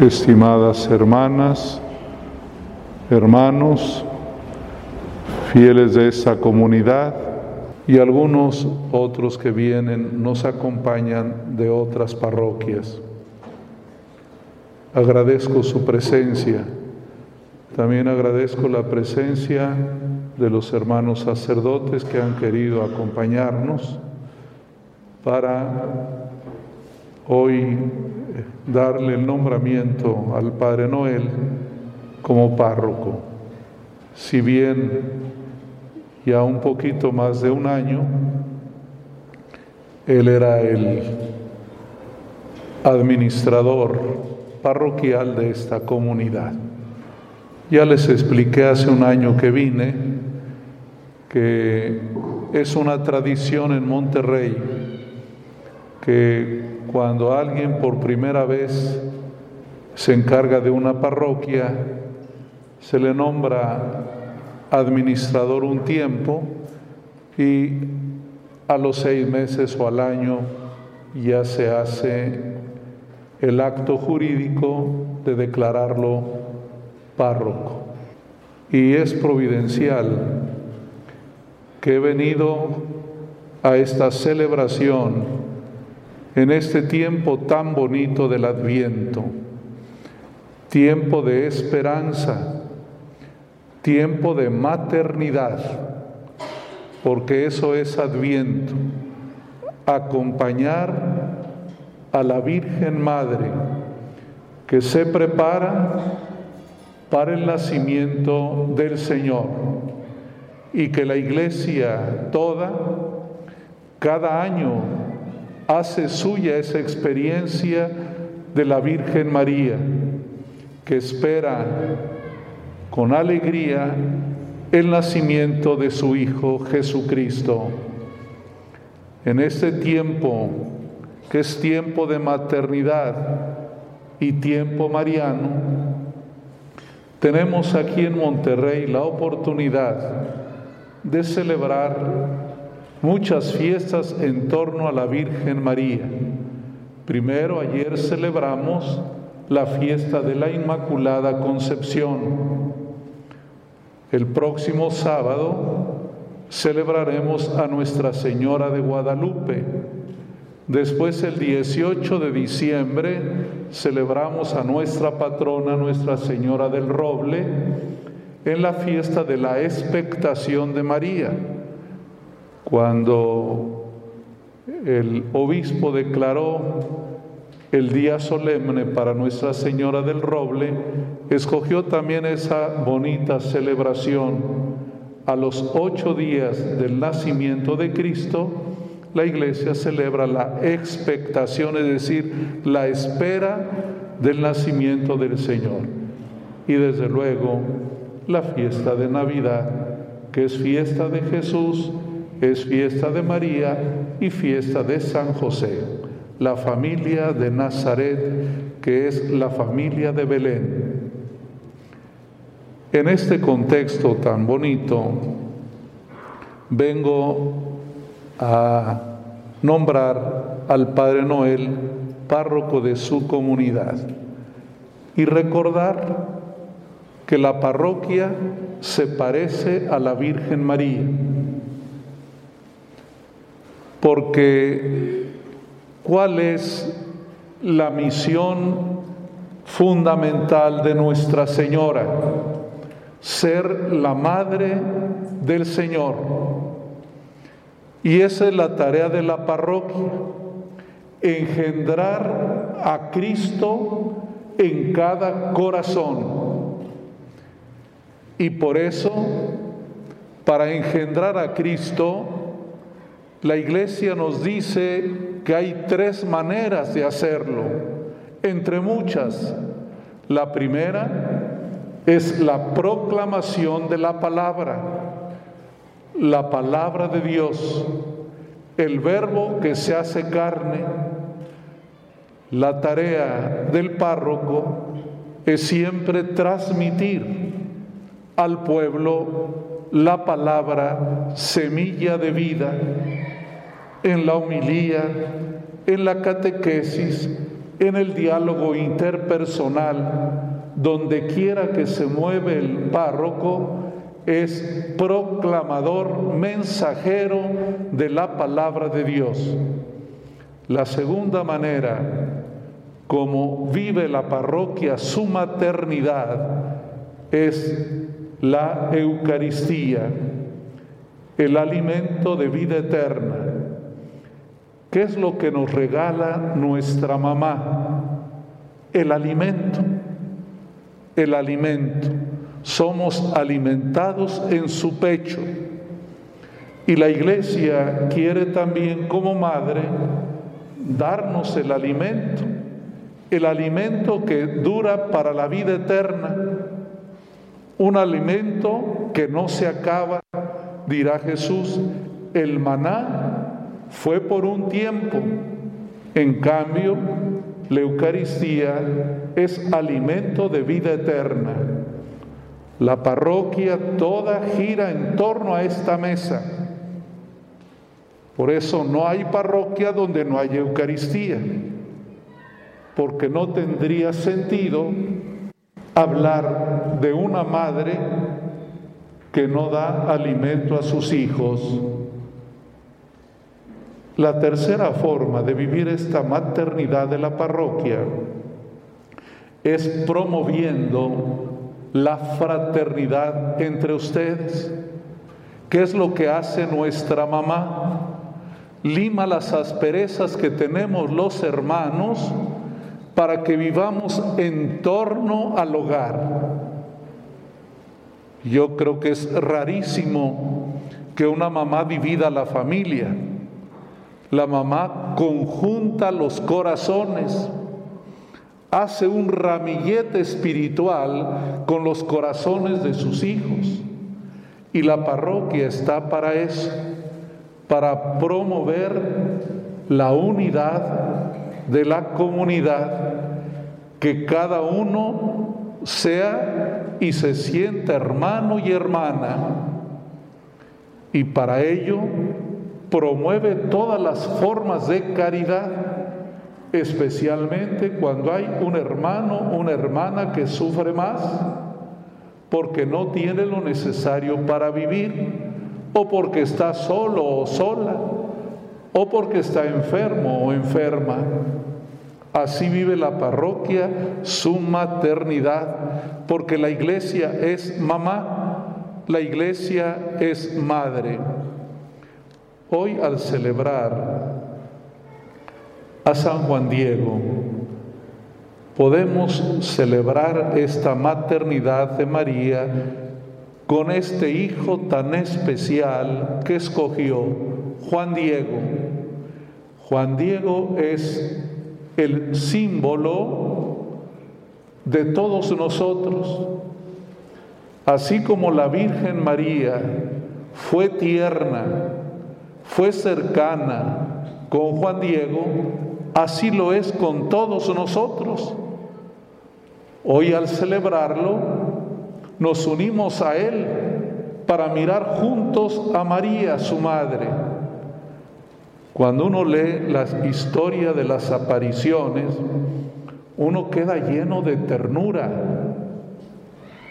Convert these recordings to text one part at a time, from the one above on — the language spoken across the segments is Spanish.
estimadas hermanas, hermanos, fieles de esta comunidad y algunos otros que vienen nos acompañan de otras parroquias. Agradezco su presencia. También agradezco la presencia de los hermanos sacerdotes que han querido acompañarnos para hoy darle el nombramiento al Padre Noel como párroco. Si bien ya un poquito más de un año, él era el administrador parroquial de esta comunidad. Ya les expliqué hace un año que vine que es una tradición en Monterrey que cuando alguien por primera vez se encarga de una parroquia, se le nombra administrador un tiempo y a los seis meses o al año ya se hace el acto jurídico de declararlo párroco. Y es providencial que he venido a esta celebración en este tiempo tan bonito del adviento, tiempo de esperanza, tiempo de maternidad, porque eso es adviento, acompañar a la Virgen Madre que se prepara para el nacimiento del Señor y que la iglesia toda, cada año, hace suya esa experiencia de la Virgen María, que espera con alegría el nacimiento de su Hijo Jesucristo. En este tiempo, que es tiempo de maternidad y tiempo mariano, tenemos aquí en Monterrey la oportunidad de celebrar muchas fiestas en torno a la Virgen María. Primero, ayer celebramos la fiesta de la Inmaculada Concepción. El próximo sábado celebraremos a Nuestra Señora de Guadalupe. Después, el 18 de diciembre, celebramos a nuestra patrona, Nuestra Señora del Roble, en la fiesta de la expectación de María. Cuando el obispo declaró el día solemne para Nuestra Señora del Roble, escogió también esa bonita celebración. A los ocho días del nacimiento de Cristo, la iglesia celebra la expectación, es decir, la espera del nacimiento del Señor. Y desde luego la fiesta de Navidad, que es fiesta de Jesús, es fiesta de María y fiesta de San José, la familia de Nazaret, que es la familia de Belén. En este contexto tan bonito, vengo a nombrar al Padre Noel párroco de su comunidad y recordar que la parroquia se parece a la Virgen María porque ¿cuál es la misión fundamental de Nuestra Señora? Ser la madre del Señor. Y esa es la tarea de la parroquia, engendrar a Cristo en cada corazón. Y por eso, para engendrar a Cristo, la iglesia nos dice que hay tres maneras de hacerlo, entre muchas. La primera es la proclamación de la palabra, la palabra de Dios, el verbo que se hace carne. La tarea del párroco es siempre transmitir al pueblo la palabra semilla de vida en la humilía, en la catequesis, en el diálogo interpersonal, donde quiera que se mueve el párroco, es proclamador, mensajero de la palabra de Dios. La segunda manera como vive la parroquia su maternidad es la Eucaristía, el alimento de vida eterna. ¿Qué es lo que nos regala nuestra mamá? El alimento, el alimento. Somos alimentados en su pecho. Y la iglesia quiere también como madre darnos el alimento, el alimento que dura para la vida eterna, un alimento que no se acaba, dirá Jesús, el maná fue por un tiempo, en cambio, la Eucaristía es alimento de vida eterna. La parroquia toda gira en torno a esta mesa. Por eso no hay parroquia donde no haya Eucaristía, porque no tendría sentido hablar de una madre que no da alimento a sus hijos. La tercera forma de vivir esta maternidad de la parroquia es promoviendo la fraternidad entre ustedes. ¿Qué es lo que hace nuestra mamá? Lima las asperezas que tenemos los hermanos para que vivamos en torno al hogar. Yo creo que es rarísimo que una mamá divida la familia. La mamá conjunta los corazones, hace un ramillete espiritual con los corazones de sus hijos. Y la parroquia está para eso, para promover la unidad de la comunidad, que cada uno sea y se sienta hermano y hermana. Y para ello promueve todas las formas de caridad, especialmente cuando hay un hermano, una hermana que sufre más porque no tiene lo necesario para vivir, o porque está solo o sola, o porque está enfermo o enferma. Así vive la parroquia su maternidad, porque la iglesia es mamá, la iglesia es madre. Hoy al celebrar a San Juan Diego, podemos celebrar esta maternidad de María con este hijo tan especial que escogió Juan Diego. Juan Diego es el símbolo de todos nosotros. Así como la Virgen María fue tierna, fue cercana con Juan Diego, así lo es con todos nosotros. Hoy al celebrarlo, nos unimos a Él para mirar juntos a María, su madre cuando uno lee la historia de las apariciones, uno queda lleno de ternura.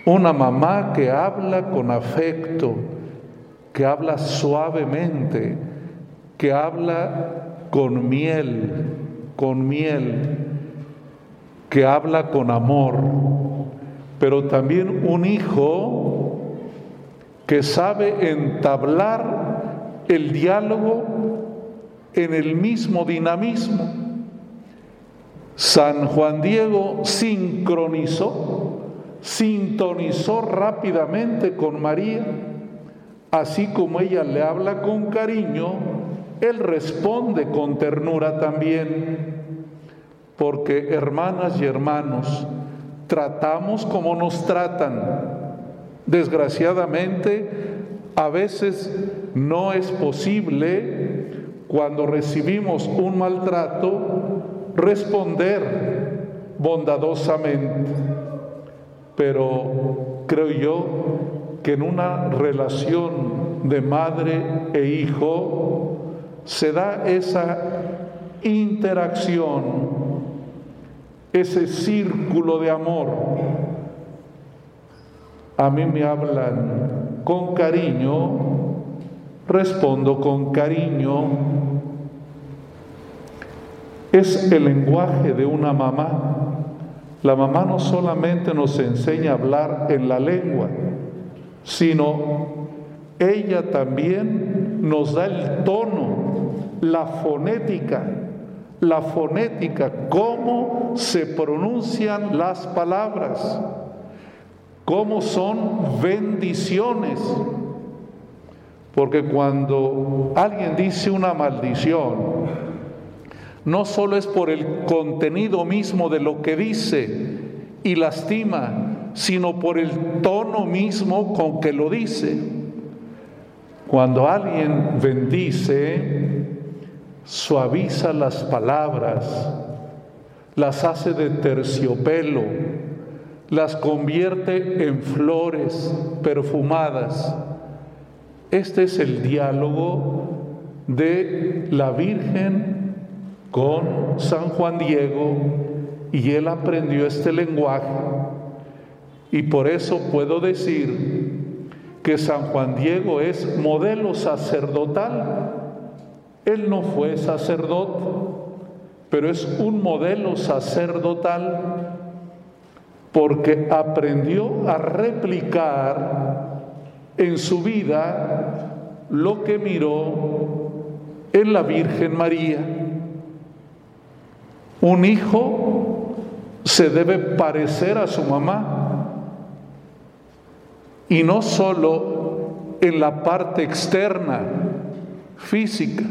Una mamá que habla con afecto, que habla suavemente, que habla con miel, con miel, que habla con amor, pero también un hijo que sabe entablar el diálogo en el mismo dinamismo. San Juan Diego sincronizó, sintonizó rápidamente con María, así como ella le habla con cariño, él responde con ternura también, porque hermanas y hermanos, tratamos como nos tratan. Desgraciadamente, a veces no es posible cuando recibimos un maltrato, responder bondadosamente. Pero creo yo que en una relación de madre e hijo se da esa interacción ese círculo de amor. A mí me hablan con cariño, respondo con cariño. Es el lenguaje de una mamá. La mamá no solamente nos enseña a hablar en la lengua, sino ella también nos da el tono, la fonética, la fonética, cómo se pronuncian las palabras, cómo son bendiciones. Porque cuando alguien dice una maldición, no solo es por el contenido mismo de lo que dice y lastima, sino por el tono mismo con que lo dice. Cuando alguien bendice, suaviza las palabras, las hace de terciopelo, las convierte en flores perfumadas. Este es el diálogo de la Virgen con San Juan Diego y él aprendió este lenguaje. Y por eso puedo decir que San Juan Diego es modelo sacerdotal. Él no fue sacerdote, pero es un modelo sacerdotal porque aprendió a replicar en su vida lo que miró en la Virgen María. Un hijo se debe parecer a su mamá y no solo en la parte externa, física,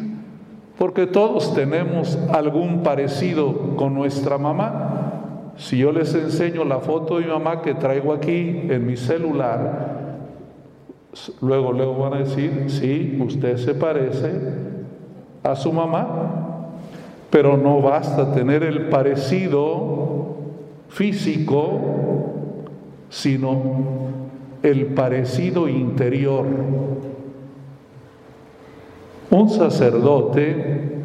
porque todos tenemos algún parecido con nuestra mamá. Si yo les enseño la foto de mi mamá que traigo aquí en mi celular, luego luego van a decir, sí, usted se parece a su mamá, pero no basta tener el parecido físico, sino el parecido interior. Un sacerdote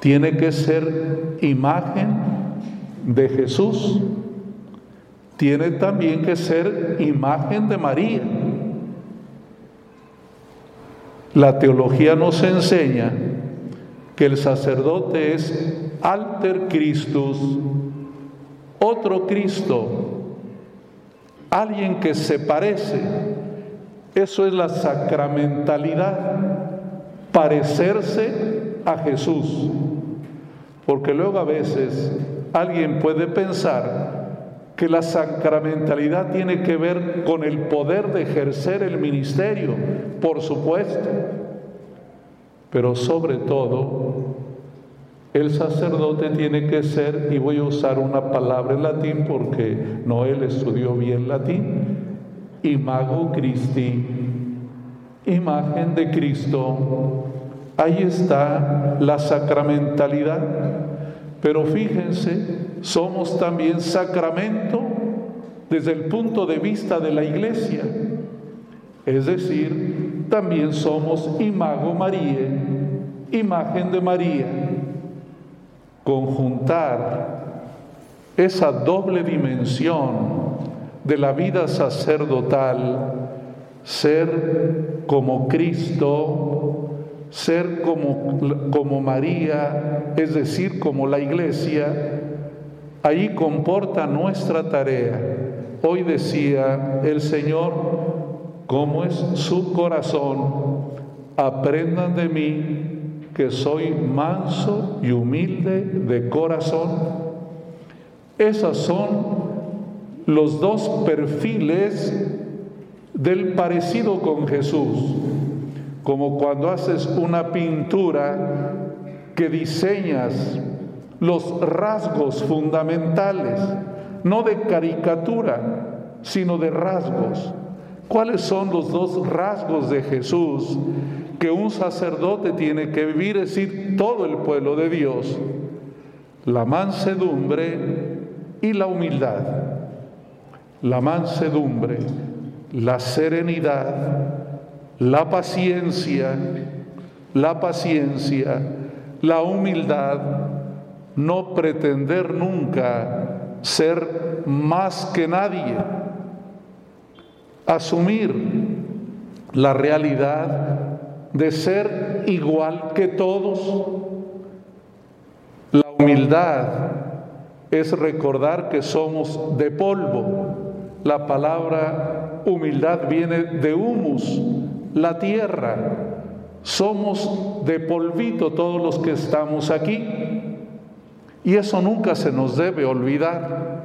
tiene que ser imagen de Jesús, tiene también que ser imagen de María. La teología nos enseña que el sacerdote es alter Christus, otro Cristo, alguien que se parece. Eso es la sacramentalidad, parecerse a Jesús. Porque luego a veces alguien puede pensar que la sacramentalidad tiene que ver con el poder de ejercer el ministerio, por supuesto pero sobre todo, el sacerdote tiene que ser, y voy a usar una palabra en latín porque Noel estudió bien latín, imago Christi, imagen de Cristo. Ahí está la sacramentalidad. Pero fíjense, somos también sacramento desde el punto de vista de la iglesia. Es decir, también somos imago María, imagen de María. Conjuntar esa doble dimensión de la vida sacerdotal, ser como Cristo, ser como, como María, es decir, como la iglesia, ahí comporta nuestra tarea. Hoy decía el Señor, cómo es su corazón. Aprendan de mí que soy manso y humilde de corazón. Esos son los dos perfiles del parecido con Jesús. Como cuando haces una pintura que diseñas los rasgos fundamentales, no de caricatura, sino de rasgos. ¿Cuáles son los dos rasgos de Jesús que un sacerdote tiene que vivir, es decir, todo el pueblo de Dios? La mansedumbre y la humildad. La mansedumbre, la serenidad, la paciencia, la paciencia, la humildad, no pretender nunca ser más que nadie, asumir la realidad de ser igual que todos. La humildad es recordar que somos de polvo. La palabra humildad viene de humus, la tierra. Somos de polvito todos los que estamos aquí. Y eso nunca se nos debe olvidar,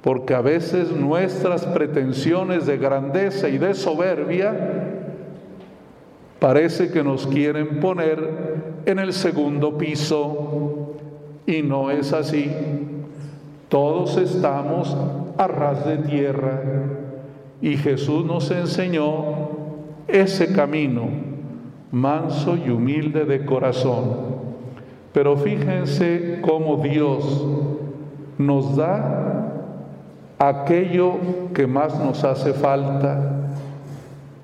porque a veces nuestras pretensiones de grandeza y de soberbia parece que nos quieren poner en el segundo piso y no es así. Todos estamos a ras de tierra y Jesús nos enseñó ese camino, manso y humilde de corazón. Pero fíjense cómo Dios nos da aquello que más nos hace falta.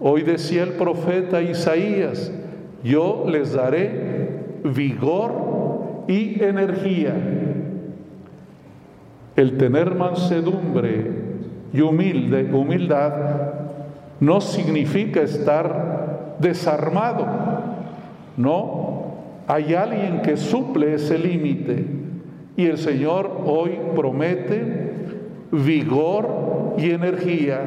Hoy decía el profeta Isaías, yo les daré vigor y energía. El tener mansedumbre y humilde, humildad no significa estar desarmado, no, hay alguien que suple ese límite y el Señor hoy promete vigor y energía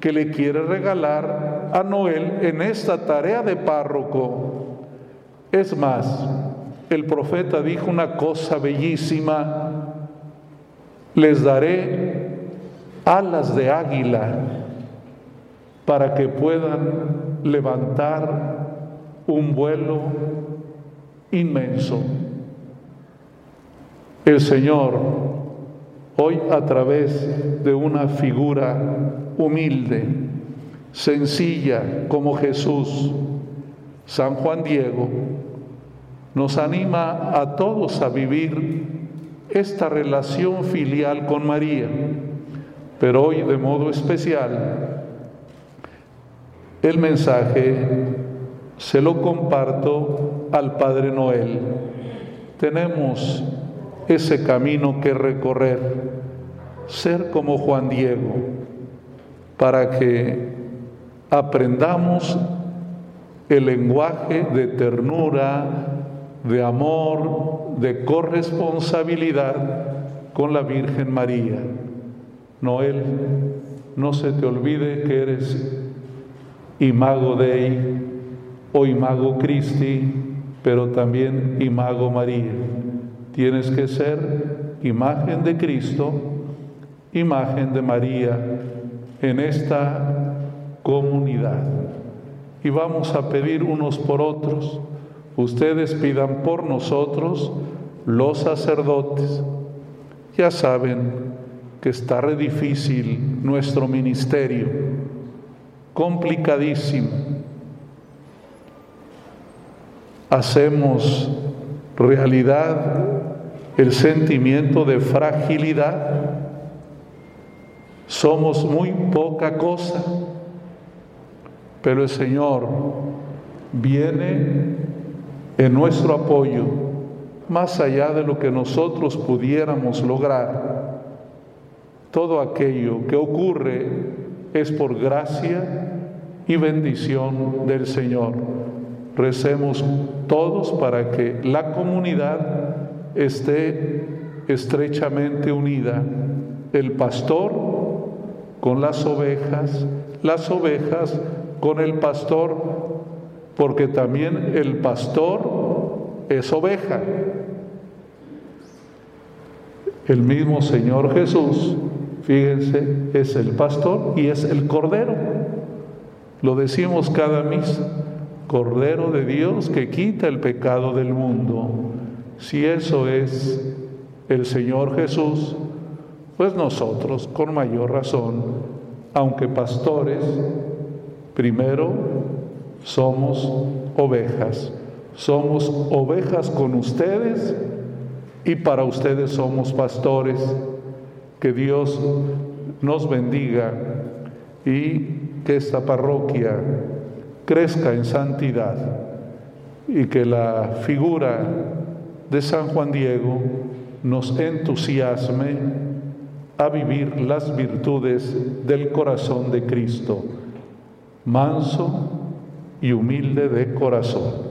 que le quiere regalar a Noel en esta tarea de párroco. Es más, el profeta dijo una cosa bellísima, les daré alas de águila para que puedan levantar un vuelo inmenso. El Señor, hoy a través de una figura humilde, sencilla como Jesús, San Juan Diego, nos anima a todos a vivir esta relación filial con María, pero hoy de modo especial el mensaje se lo comparto al Padre Noel. Tenemos ese camino que recorrer, ser como Juan Diego, para que aprendamos el lenguaje de ternura, de amor, de corresponsabilidad con la Virgen María. Noel, no se te olvide que eres imago Dei, o imago Christi, pero también imago María. Tienes que ser imagen de Cristo, imagen de María en esta comunidad. Y vamos a pedir unos por otros. Ustedes pidan por nosotros, los sacerdotes. Ya saben que está re difícil nuestro ministerio, complicadísimo hacemos realidad el sentimiento de fragilidad. Somos muy poca cosa, pero el Señor viene en nuestro apoyo más allá de lo que nosotros pudiéramos lograr. Todo aquello que ocurre es por gracia y bendición del Señor. Recemos todos para que la comunidad esté estrechamente unida. El pastor con las ovejas, las ovejas con el pastor, porque también el pastor es oveja. El mismo Señor Jesús, fíjense, es el pastor y es el cordero. Lo decimos cada misa. Cordero de Dios que quita el pecado del mundo. Si eso es el Señor Jesús, pues nosotros con mayor razón, aunque pastores, primero somos ovejas. Somos ovejas con ustedes y para ustedes somos pastores. Que Dios nos bendiga y que esta parroquia crezca en santidad y que la figura de San Juan Diego nos entusiasme a vivir las virtudes del corazón de Cristo, manso y humilde de corazón.